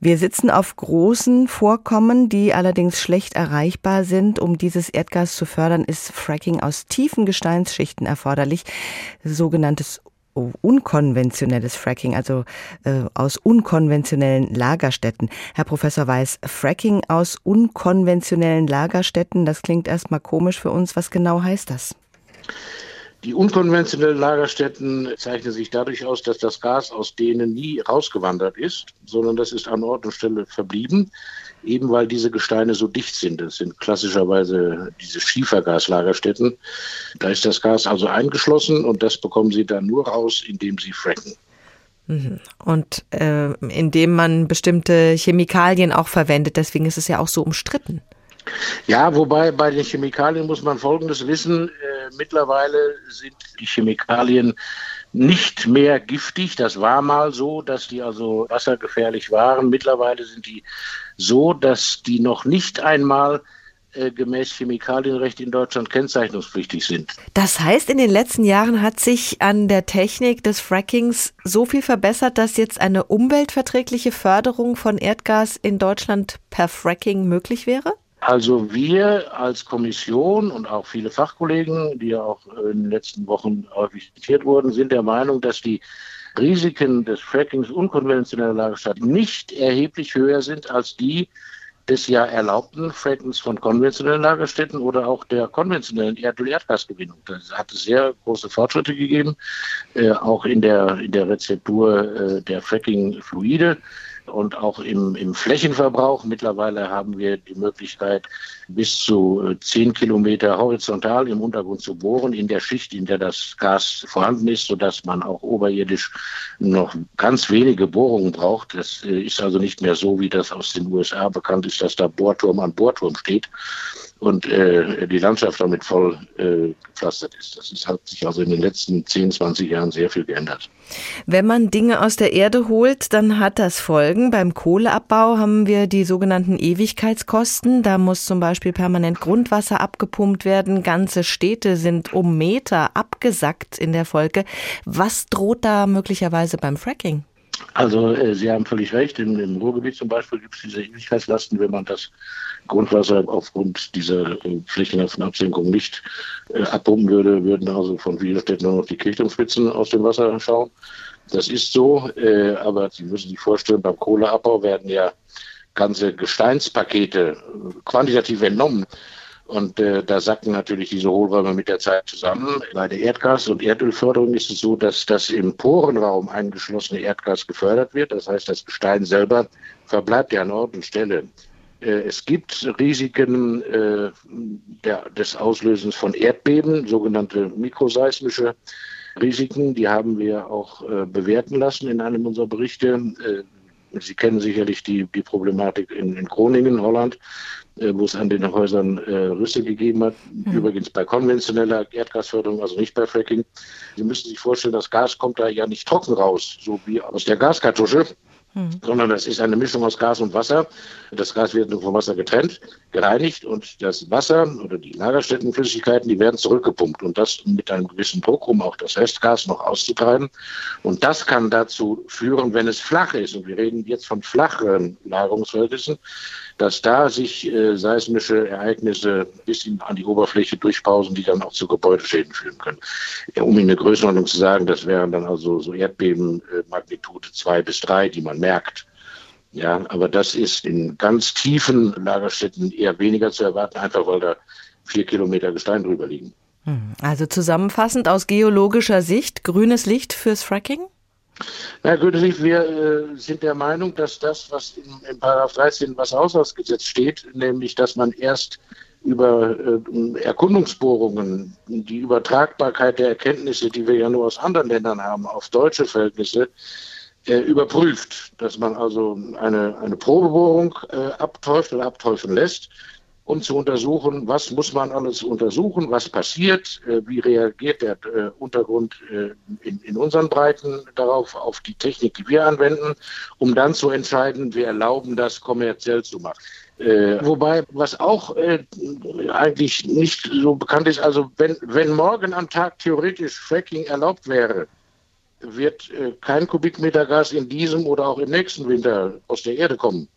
Wir sitzen auf großen Vorkommen, die allerdings schlecht erreichbar sind. Um dieses Erdgas zu fördern, ist Fracking aus tiefen Gesteinsschichten erforderlich, sogenanntes unkonventionelles Fracking, also äh, aus unkonventionellen Lagerstätten. Herr Professor Weiß, Fracking aus unkonventionellen Lagerstätten, das klingt erstmal komisch für uns. Was genau heißt das? Die unkonventionellen Lagerstätten zeichnen sich dadurch aus, dass das Gas aus denen nie rausgewandert ist, sondern das ist an Ort und Stelle verblieben, eben weil diese Gesteine so dicht sind. Das sind klassischerweise diese Schiefergaslagerstätten. Da ist das Gas also eingeschlossen und das bekommen Sie dann nur raus, indem Sie fracken. Mhm. Und äh, indem man bestimmte Chemikalien auch verwendet, deswegen ist es ja auch so umstritten. Ja, wobei bei den Chemikalien muss man Folgendes wissen. Mittlerweile sind die Chemikalien nicht mehr giftig. Das war mal so, dass die also wassergefährlich waren. Mittlerweile sind die so, dass die noch nicht einmal äh, gemäß Chemikalienrecht in Deutschland kennzeichnungspflichtig sind. Das heißt, in den letzten Jahren hat sich an der Technik des Frackings so viel verbessert, dass jetzt eine umweltverträgliche Förderung von Erdgas in Deutschland per Fracking möglich wäre? Also wir als Kommission und auch viele Fachkollegen, die ja auch in den letzten Wochen häufig zitiert wurden, sind der Meinung, dass die Risiken des Frackings unkonventioneller Lagerstadt nicht erheblich höher sind als die des ja erlaubten Frackings von konventionellen Lagerstätten oder auch der konventionellen Erdöl-Erdgasgewinnung. Da hat es sehr große Fortschritte gegeben, äh, auch in der, in der Rezeptur äh, der Fracking-Fluide und auch im, im Flächenverbrauch. Mittlerweile haben wir die Möglichkeit, bis zu 10 äh, Kilometer horizontal im Untergrund zu bohren, in der Schicht, in der das Gas vorhanden ist, sodass man auch oberirdisch noch ganz wenige Bohrungen braucht. Das äh, ist also nicht mehr so, wie das aus den USA bekannt ist, dass da Bohrturm an Bohrturm steht und äh, die Landschaft damit voll äh, gepflastert ist. Das ist, hat sich also in den letzten 10, 20 Jahren sehr viel geändert. Wenn man Dinge aus der Erde holt, dann hat das Folgen. Beim Kohleabbau haben wir die sogenannten Ewigkeitskosten. Da muss zum Beispiel permanent Grundwasser abgepumpt werden. Ganze Städte sind um Meter abgesackt in der Folge. Was droht da möglicherweise beim Fracking? Also äh, Sie haben völlig recht. Im, Im, Ruhrgebiet zum Beispiel gibt es diese Ewigkeitslasten, wenn man das Grundwasser aufgrund dieser äh, flächenhaften Absenkung nicht äh, abpumpen würde, würden also von vielen Städten nur noch die Kirchturmspitzen aus dem Wasser schauen. Das ist so, äh, aber Sie müssen sich vorstellen, beim Kohleabbau werden ja ganze Gesteinspakete äh, quantitativ entnommen. Und äh, da sacken natürlich diese Hohlräume mit der Zeit zusammen. Bei der Erdgas- und Erdölförderung ist es so, dass das im Porenraum eingeschlossene Erdgas gefördert wird. Das heißt, das Gestein selber verbleibt ja an Ort und Stelle. Äh, es gibt Risiken äh, der, des Auslösens von Erdbeben, sogenannte mikroseismische Risiken. Die haben wir auch äh, bewerten lassen in einem unserer Berichte. Äh, Sie kennen sicherlich die, die Problematik in, in Groningen, Holland, wo es an den Häusern äh, Rüsse gegeben hat. Mhm. Übrigens bei konventioneller Erdgasförderung, also nicht bei Fracking. Sie müssen sich vorstellen, das Gas kommt da ja nicht trocken raus, so wie aus der Gaskartusche, mhm. sondern das ist eine Mischung aus Gas und Wasser. Das Gas wird vom Wasser getrennt, gereinigt und das Wasser oder die Lagerstättenflüssigkeiten, die werden zurückgepumpt und das mit einem gewissen Druck, um auch das Restgas noch auszutreiben. Und das kann dazu führen, wenn es flach ist, und wir reden jetzt von flacheren Lagerungsverhältnissen, dass da sich äh, seismische Ereignisse bis in, an die Oberfläche durchpausen, die dann auch zu Gebäudeschäden führen können. Um Ihnen eine Größenordnung zu sagen, das wären dann also so Erdbeben äh, Magnitude zwei bis drei, die man merkt. Ja, aber das ist in ganz tiefen Lagerstätten eher weniger zu erwarten, einfach weil da vier Kilometer Gestein drüber liegen. Hm, also zusammenfassend aus geologischer Sicht, grünes Licht fürs Fracking? Na, grünes wir äh, sind der Meinung, dass das, was in, in 13 Wasserhaushaltsgesetz steht, nämlich, dass man erst über äh, Erkundungsbohrungen, die Übertragbarkeit der Erkenntnisse, die wir ja nur aus anderen Ländern haben, auf deutsche Verhältnisse, äh, überprüft, dass man also eine, eine Probebohrung äh, abtäuscht oder abtäuschen lässt, um zu untersuchen, was muss man alles untersuchen, was passiert, äh, wie reagiert der äh, Untergrund äh, in, in, unseren Breiten darauf, auf die Technik, die wir anwenden, um dann zu entscheiden, wir erlauben das kommerziell zu machen. Äh, wobei, was auch äh, eigentlich nicht so bekannt ist, also wenn, wenn morgen am Tag theoretisch Fracking erlaubt wäre, wird äh, kein Kubikmeter Gas in diesem oder auch im nächsten Winter aus der Erde kommen.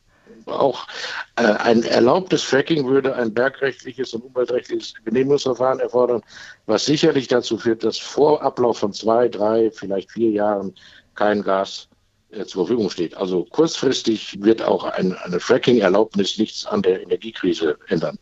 Auch äh, ein erlaubtes Fracking würde ein bergrechtliches und umweltrechtliches Genehmigungsverfahren erfordern, was sicherlich dazu führt, dass vor Ablauf von zwei, drei, vielleicht vier Jahren kein Gas äh, zur Verfügung steht. Also kurzfristig wird auch ein, eine Fracking-Erlaubnis nichts an der Energiekrise ändern.